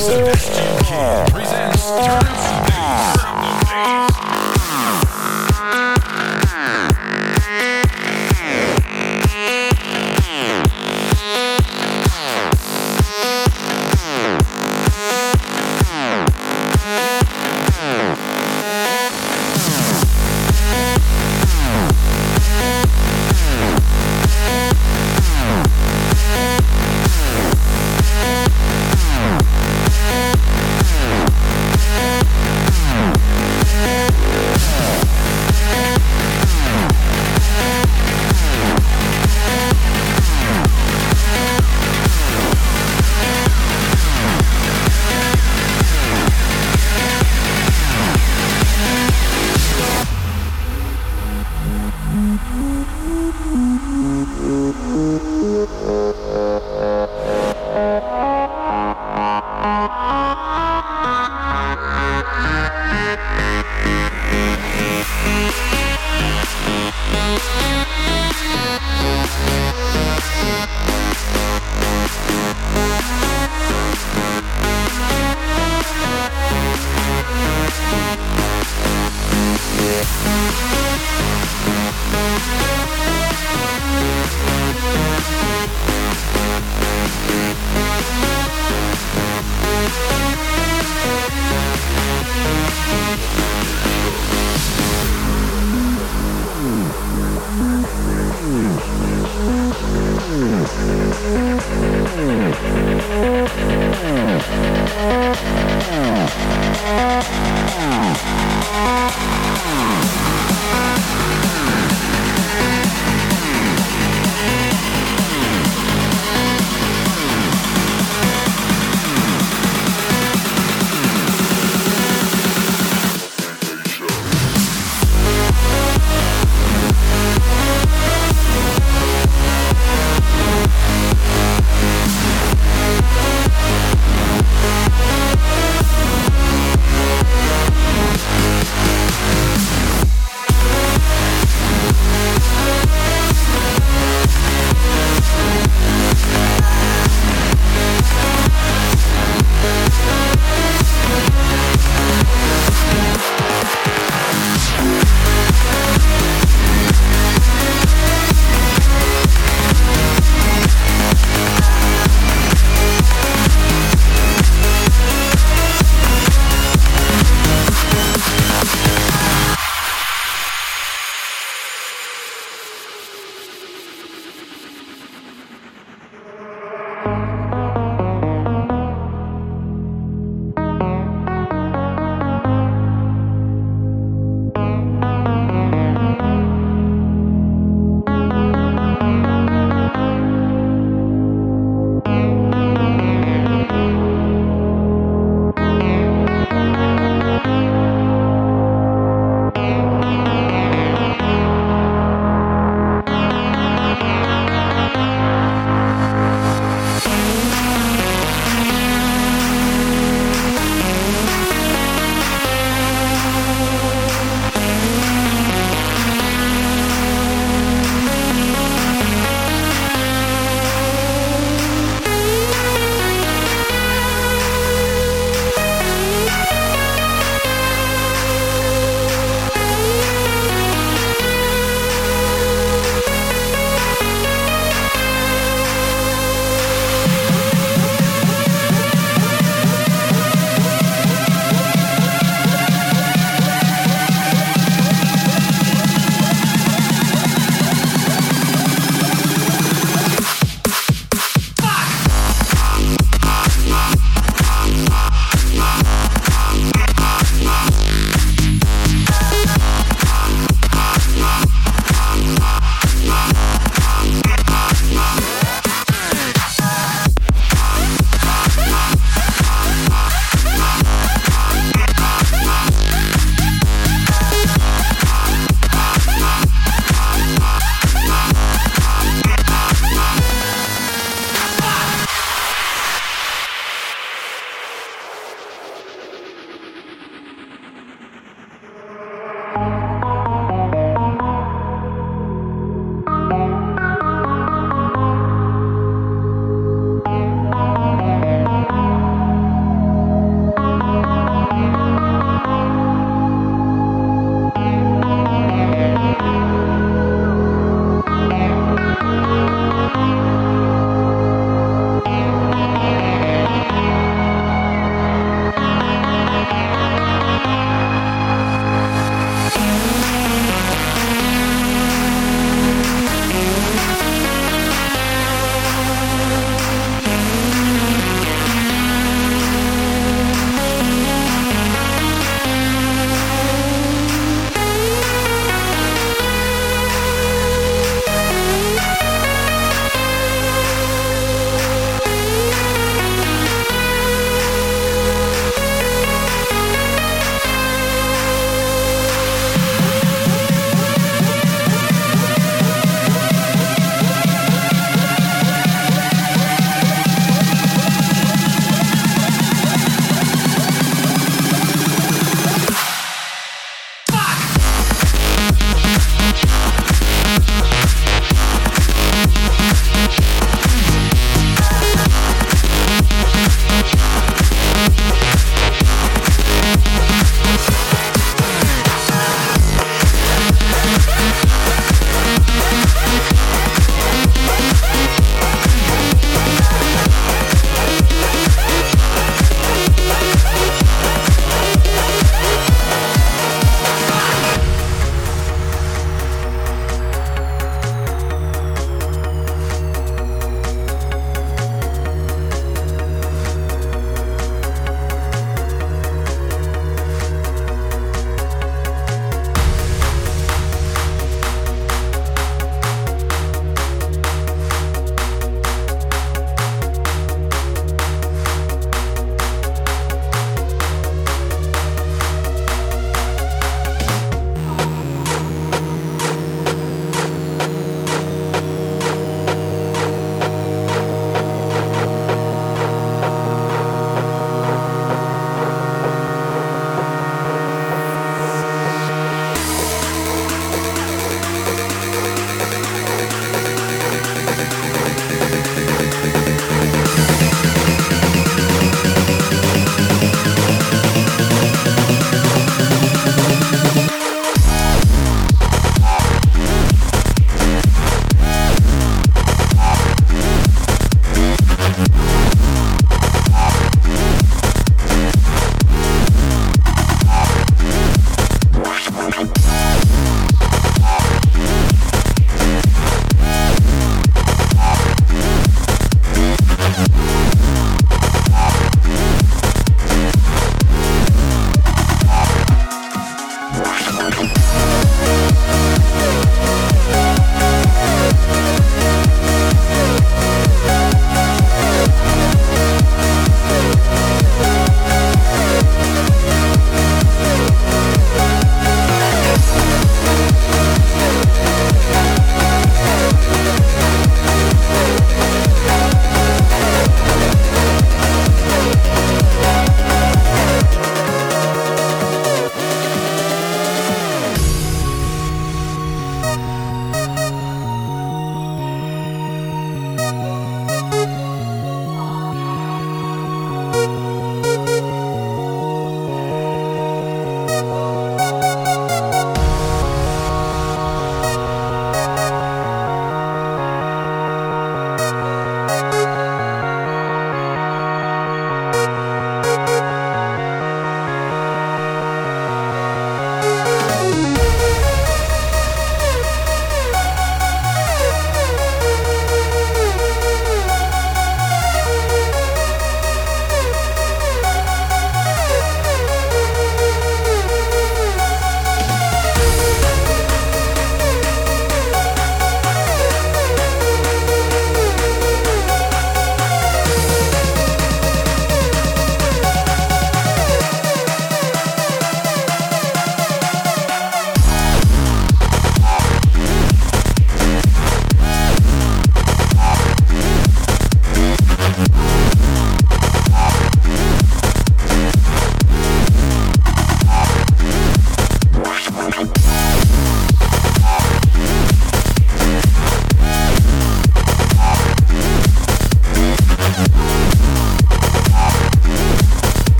Sebastian King Música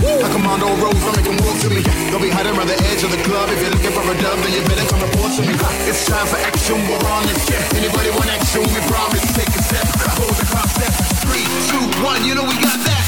me. I command all roads, I make them walk to me. Be hiding around the edge of the club. If you're looking for a dub, then you better come to me. It's time for action, we're on it. Anybody want action? We promise. Take a step, close the clock step. Three, two, one, you know we got that.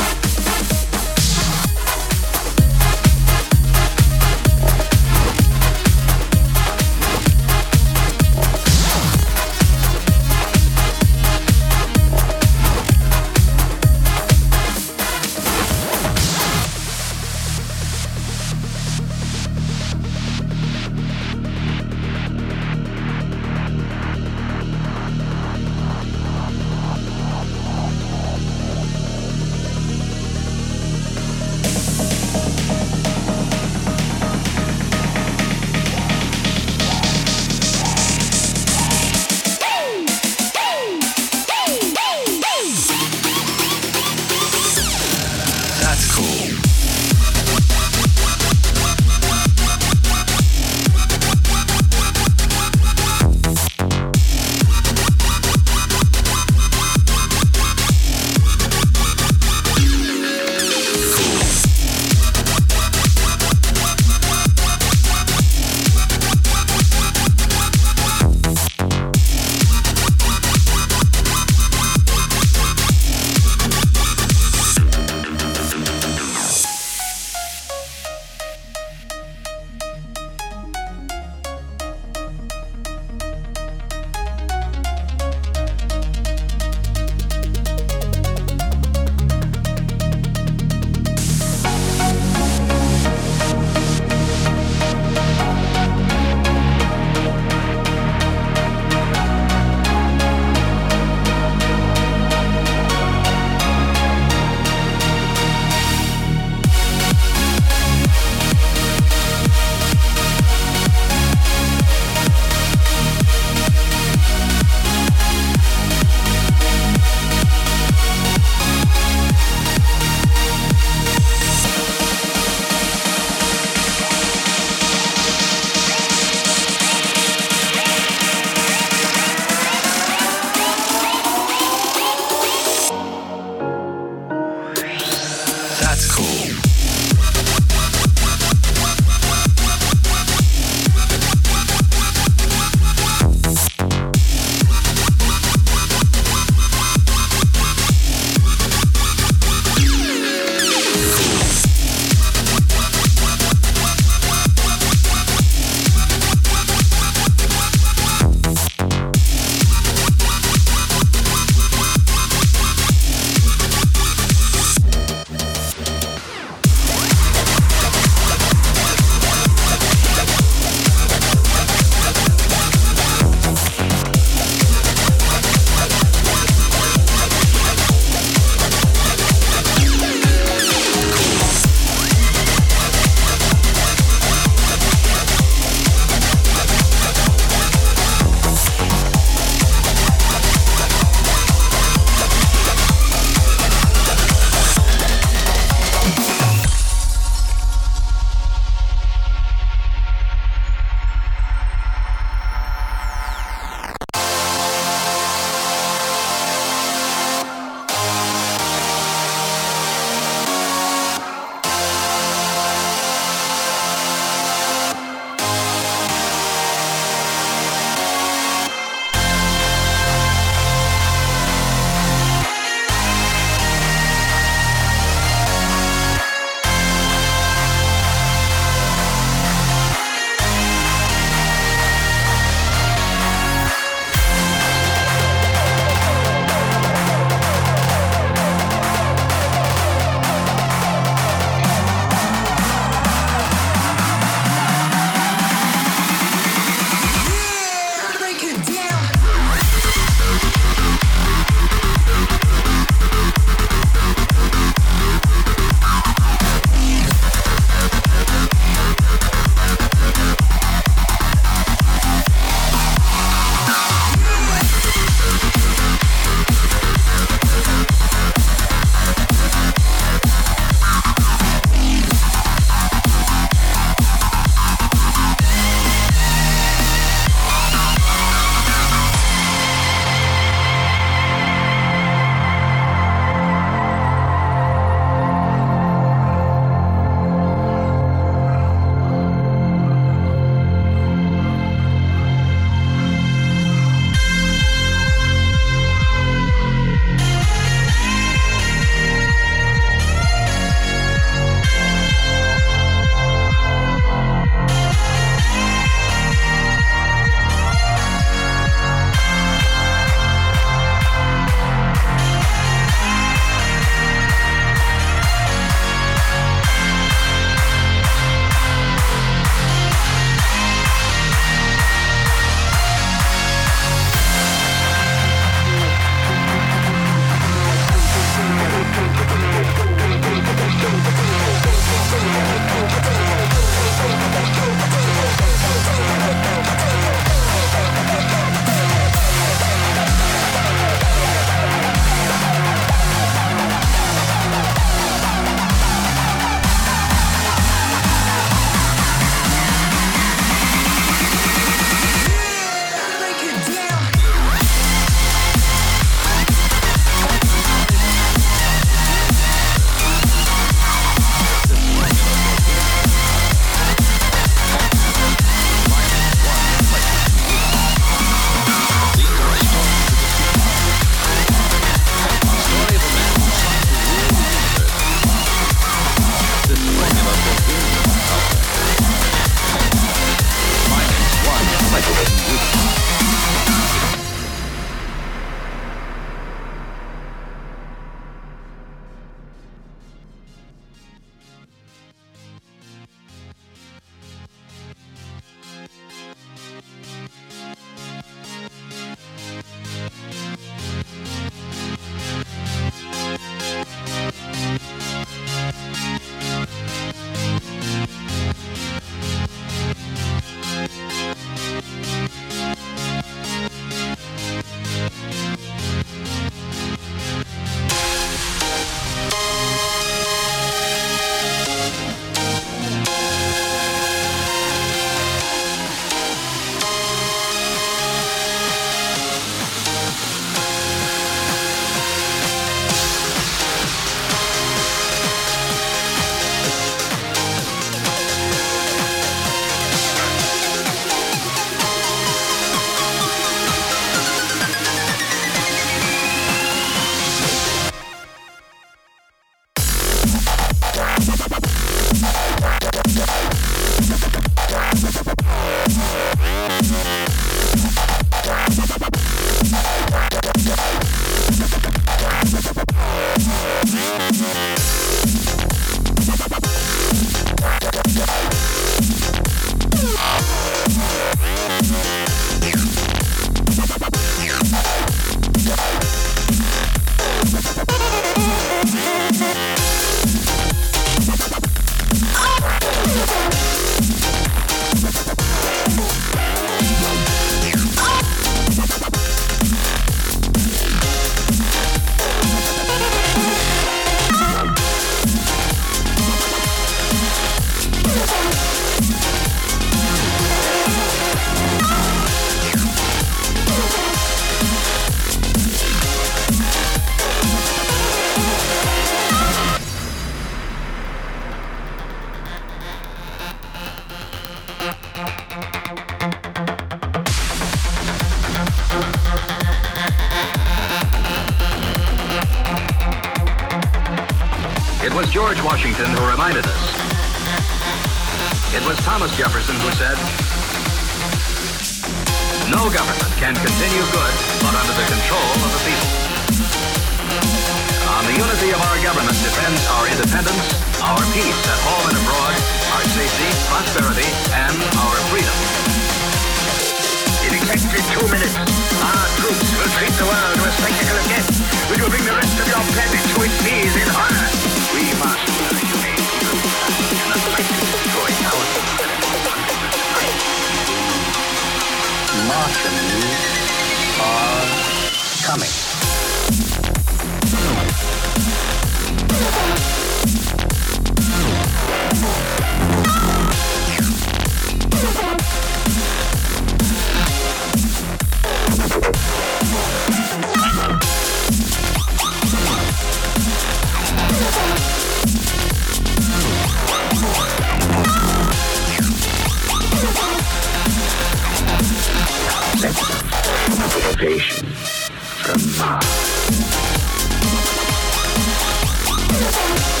Everybody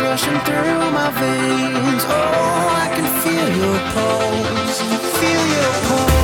rushing through my veins. Oh, I can feel your pulse, feel your pulse.